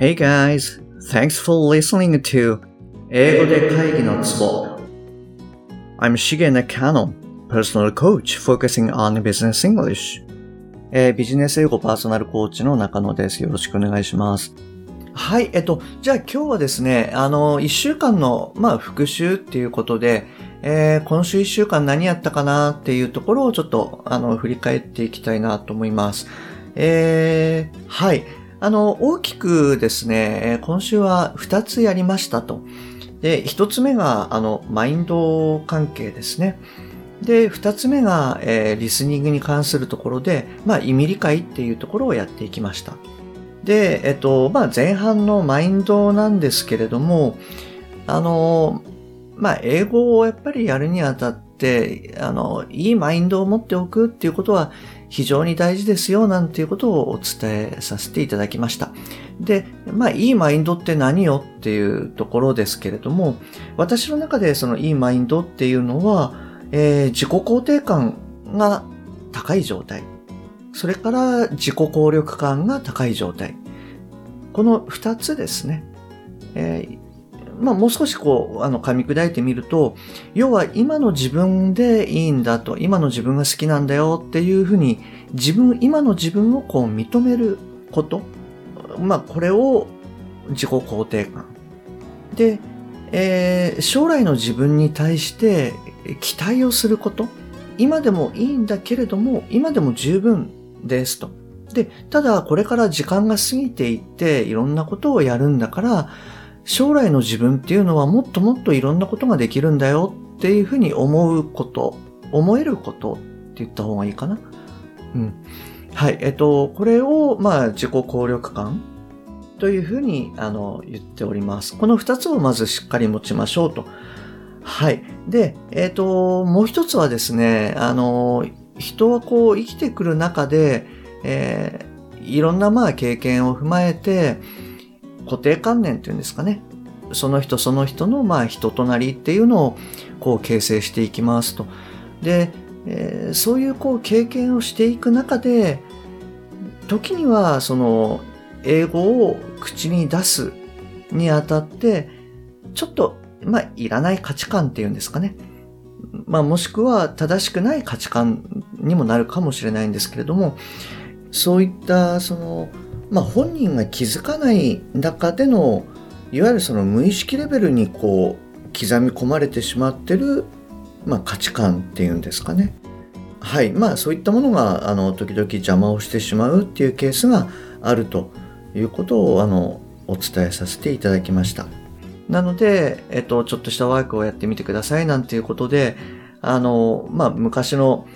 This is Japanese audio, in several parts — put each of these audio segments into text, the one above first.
Hey guys, thanks for listening to 英語で会議のツボ I'm Shige Nakano, personal coach focusing on business English. えービジネス英語パーソナルコーチの中野です。よろしくお願いします。はい、えっと、じゃあ今日はですね、あの、一週間の、まあ、復習っていうことで、えー今週一週間何やったかなっていうところをちょっと、あの、振り返っていきたいなと思います。えーはい。あの、大きくですね、今週は2つやりましたと。で、1つ目が、あの、マインド関係ですね。で、2つ目が、えーリスニングに関するところで、まあ、意味理解っていうところをやっていきました。で、えっと、まあ、前半のマインドなんですけれども、あの、まあ、英語をやっぱりやるにあたって、あの、いいマインドを持っておくっていうことは非常に大事ですよ、なんていうことをお伝えさせていただきました。で、まあ、いいマインドって何よっていうところですけれども、私の中でそのいいマインドっていうのは、えー自己肯定感が高い状態。それから自己効力感が高い状態。この二つですね。えーまあもう少しこう、あの、噛み砕いてみると、要は今の自分でいいんだと、今の自分が好きなんだよっていうふうに、自分、今の自分をこう認めること。まあこれを自己肯定感。で、えー将来の自分に対して期待をすること。今でもいいんだけれども、今でも十分ですと。で、ただこれから時間が過ぎていっていろんなことをやるんだから、将来の自分っていうのはもっともっといろんなことができるんだよっていうふうに思うこと、思えることって言った方がいいかな。うん。はい。えっと、これを、まあ、自己効力感というふうに、あの、言っております。この二つをまずしっかり持ちましょうと。はい。で、えっと、もう一つはですね、あの、人はこう生きてくる中で、えーいろんなまあ経験を踏まえて、固定観念っていうんですかね。その人その人のまあ人となりっていうのをこう形成していきますと。で、えーそういうこう経験をしていく中で、時にはその英語を口に出すにあたって、ちょっと、まあ、いらない価値観っていうんですかね。まあ、もしくは正しくない価値観にもなるかもしれないんですけれども、そういった、その、まあ、本人が気づかない中での、いわゆるその無意識レベルにこう、刻み込まれてしまってる、まあ、価値観っていうんですかね。はい。まあ、そういったものが、あの、時々邪魔をしてしまうっていうケースがあるということを、あの、お伝えさせていただきました。なので、えっと、ちょっとしたワークをやってみてくださいなんていうことで、あの、まあ、昔の、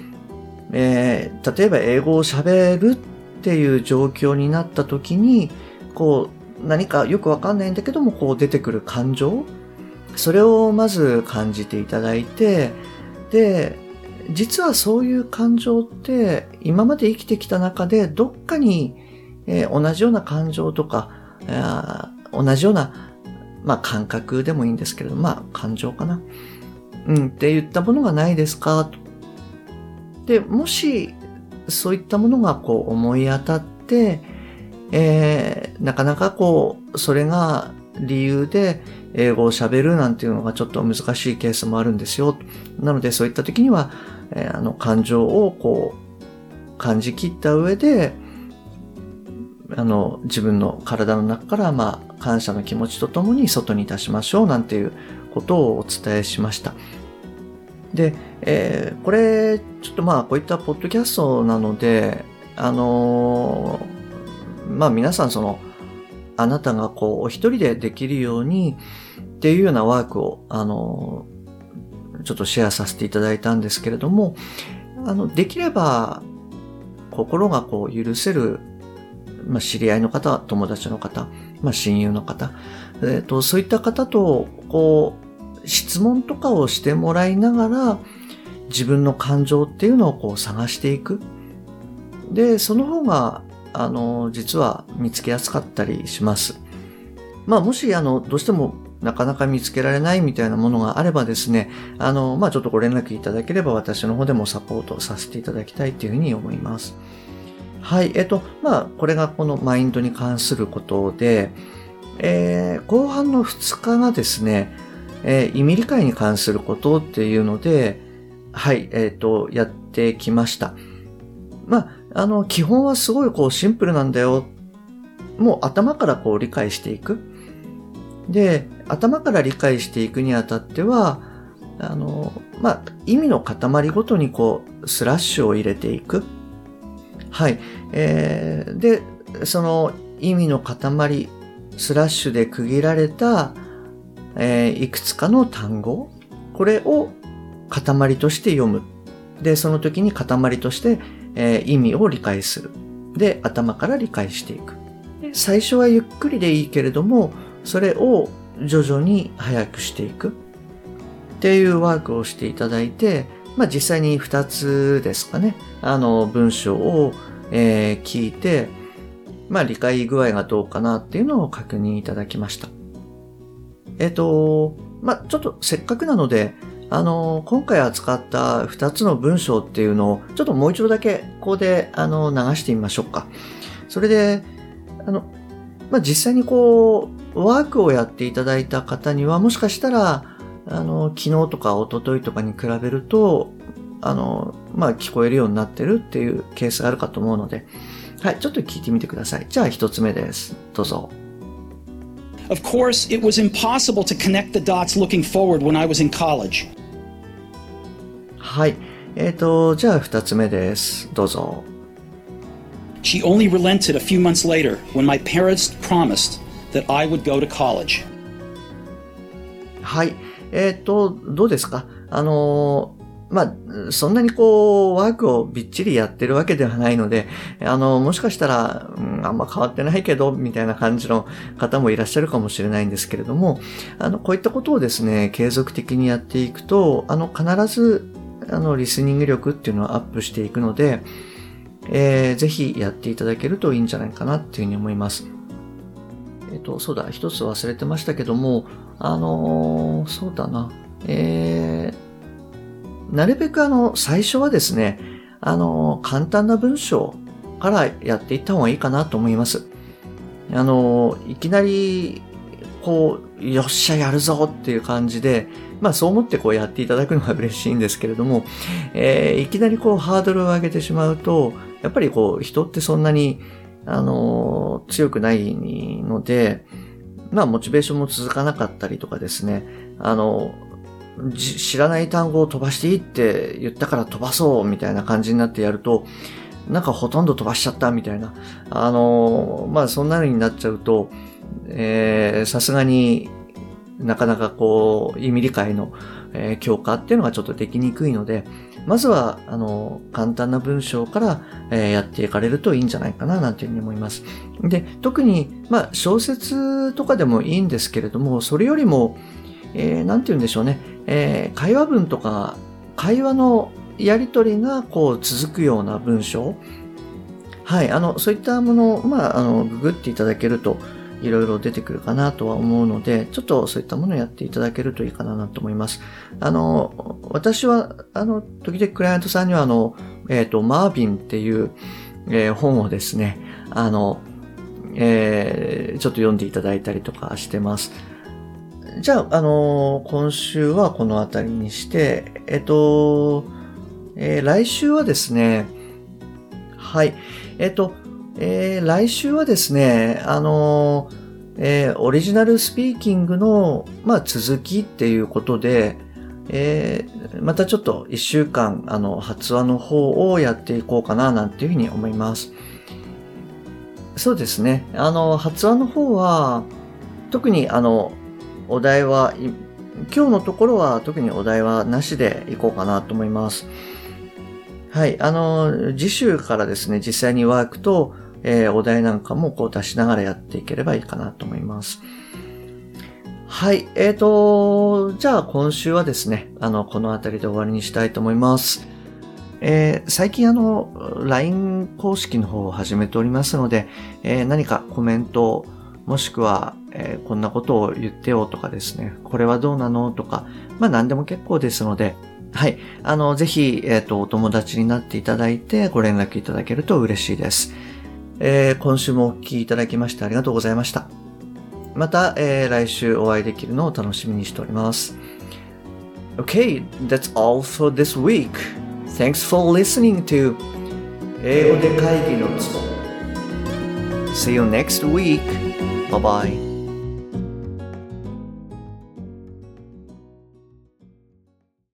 えー例えば英語を喋るっっていう状況になった時に、こう、何かよくわかんないんだけども、こう出てくる感情それをまず感じていただいて、で、実はそういう感情って今まで生きてきた中でどっかに、えー同じような感情とか、あー同じような、まあ感覚でもいいんですけれど、まあ感情かな。うん、って言ったものがないですか？と。で、もし、そういったものがこう思い当たって、えーなかなかこう、それが理由で英語を喋るなんていうのがちょっと難しいケースもあるんですよ。なのでそういった時には、えーあの感情をこう、感じ切った上で、あの、自分の体の中から、まあ、感謝の気持ちとともに外に出しましょうなんていうことをお伝えしました。で、えーこれ、ちょっとまあ、こういったポッドキャストなので、あのーまあ皆さんその、あなたがこう、お一人でできるようにっていうようなワークを、あのーちょっとシェアさせていただいたんですけれども、あの、できれば、心がこう、許せる、まあ知り合いの方、友達の方、まあ親友の方、えっ、と、そういった方と、こう、質問とかをしてもらいながら、自分の感情っていうのをこう探していく。で、その方が、あの、実は見つけやすかったりします。まあ、もし、あの、どうしてもなかなか見つけられないみたいなものがあればですね、あの、まあ、ちょっとご連絡いただければ私の方でもサポートさせていただきたいというふうに思います。はい。えっと、まあ、これがこのマインドに関することで、えー、後半の2日がですね、えー、意味理解に関することっていうので、はい、えっ、ー、と、やってきました。まあ、あの、基本はすごいこうシンプルなんだよ。もう頭からこう理解していく。で、頭から理解していくにあたっては、あの、まあ、意味の塊ごとにこう、スラッシュを入れていく。はい。えー、で、その意味の塊、スラッシュで区切られた、えー、いくつかの単語、これを塊として読む。で、その時に塊として、えー、意味を理解する。で、頭から理解していく。最初はゆっくりでいいけれども、それを徐々に早くしていく。っていうワークをしていただいて、まあ実際に2つですかね。あの、文章を、えー、聞いて、まあ理解具合がどうかなっていうのを確認いただきました。えっ、ー、と、まあちょっとせっかくなので、あの、今回扱った2つの文章っていうのを、ちょっともう一度だけここで、あの、流してみましょうか。それで、あの、まあ、実際にこう、ワークをやっていただいた方には、もしかしたら、あの、昨日とか一昨日とかに比べると、あの、まあ、聞こえるようになってるっていうケースがあるかと思うので、はい、ちょっと聞いてみてください。じゃあ一つ目です。どうぞ。Of course, it was impossible to connect the dots looking forward when I was in college. はい。えっ、ー、と、じゃあ二つ目です。どうぞ。She only relented a few months later when my parents promised that I would go to college. はい。えっ、ー、と、どうですかあの まあ、そんなにこう、ワークをびっちりやってるわけではないので、あの、もしかしたら、うん、あんま変わってないけど、みたいな感じの方もいらっしゃるかもしれないんですけれども、あの、こういったことをですね、継続的にやっていくと、あの、必ずあの、リスニング力っていうのはアップしていくので、えー、ぜひやっていただけるといいんじゃないかなっていうふうに思います。えっ、ー、と、そうだ、一つ忘れてましたけども、あのー、そうだな、えー、なるべくあの、最初はですね、あの、簡単な文章からやっていった方がいいかなと思います。あの、いきなり、こう、よっしゃやるぞっていう感じで、まあそう思ってこうやっていただくのが嬉しいんですけれども、えー、いきなりこうハードルを上げてしまうと、やっぱりこう人ってそんなに、あの、強くないので、まあモチベーションも続かなかったりとかですね、あの、知らない単語を飛ばしていいって言ったから飛ばそうみたいな感じになってやると、なんかほとんど飛ばしちゃったみたいな。あの、まあそんなのになっちゃうと、え、さすがになかなかこう、意味理解の、えー、強化っていうのがちょっとできにくいので、まずは、あの、簡単な文章から、えー、やっていかれるといいんじゃないかな、なんていうふうに思います。で、特に、まあ、小説とかでもいいんですけれども、それよりも、えー、なんて言うんでしょうね、えー、会話文とか、会話のやりとりが、こう、続くような文章。はい、あの、そういったものを、まあ、あの、ググっていただけると、いろいろ出てくるかなとは思うので、ちょっとそういったものをやっていただけるといいかなと思います。あの、私は、あの、時々クライアントさんには、あの、えっ、ー、と、マービンっていう、えー、本をですね、あの、えー、ちょっと読んでいただいたりとかしてます。じゃあ、あの今週はこの辺りにして、えっ、と、えー、来週はですね、はい、えっ、と、えー、来週はですね、あのえ、オリジナルスピーキングの、まあ、続きっていうことで、え、またちょっと一週間、あの、発話の方をやっていこうかな、なんていうふうに思います。そうですね。あの、発話の方は、特にあの、お題は、今日のところは特にお題はなしでいこうかなと思います。はい。あの、次週からですね、実際にワークと、えー、お題なんかもこう出しながらやっていければいいかなと思います。はい。えーと、じゃあ今週はですね、あの、この辺りで終わりにしたいと思います。えー、最近あの、LINE 公式の方を始めておりますので、えー、何かコメント、もしくは、えー、こんなことを言ってよとかですね、これはどうなのとか、まあ何でも結構ですので、はい。あの、ぜひ、えっ、と、お友達になっていただいて、ご連絡いただけると嬉しいです。えー今週もお聞きいただきましてありがとうございました。また、えー来週お会いできるのを楽しみにしております。Okay, that's all for this week. Thanks for listening to 英語で会議のツボ See you next week. 拜拜。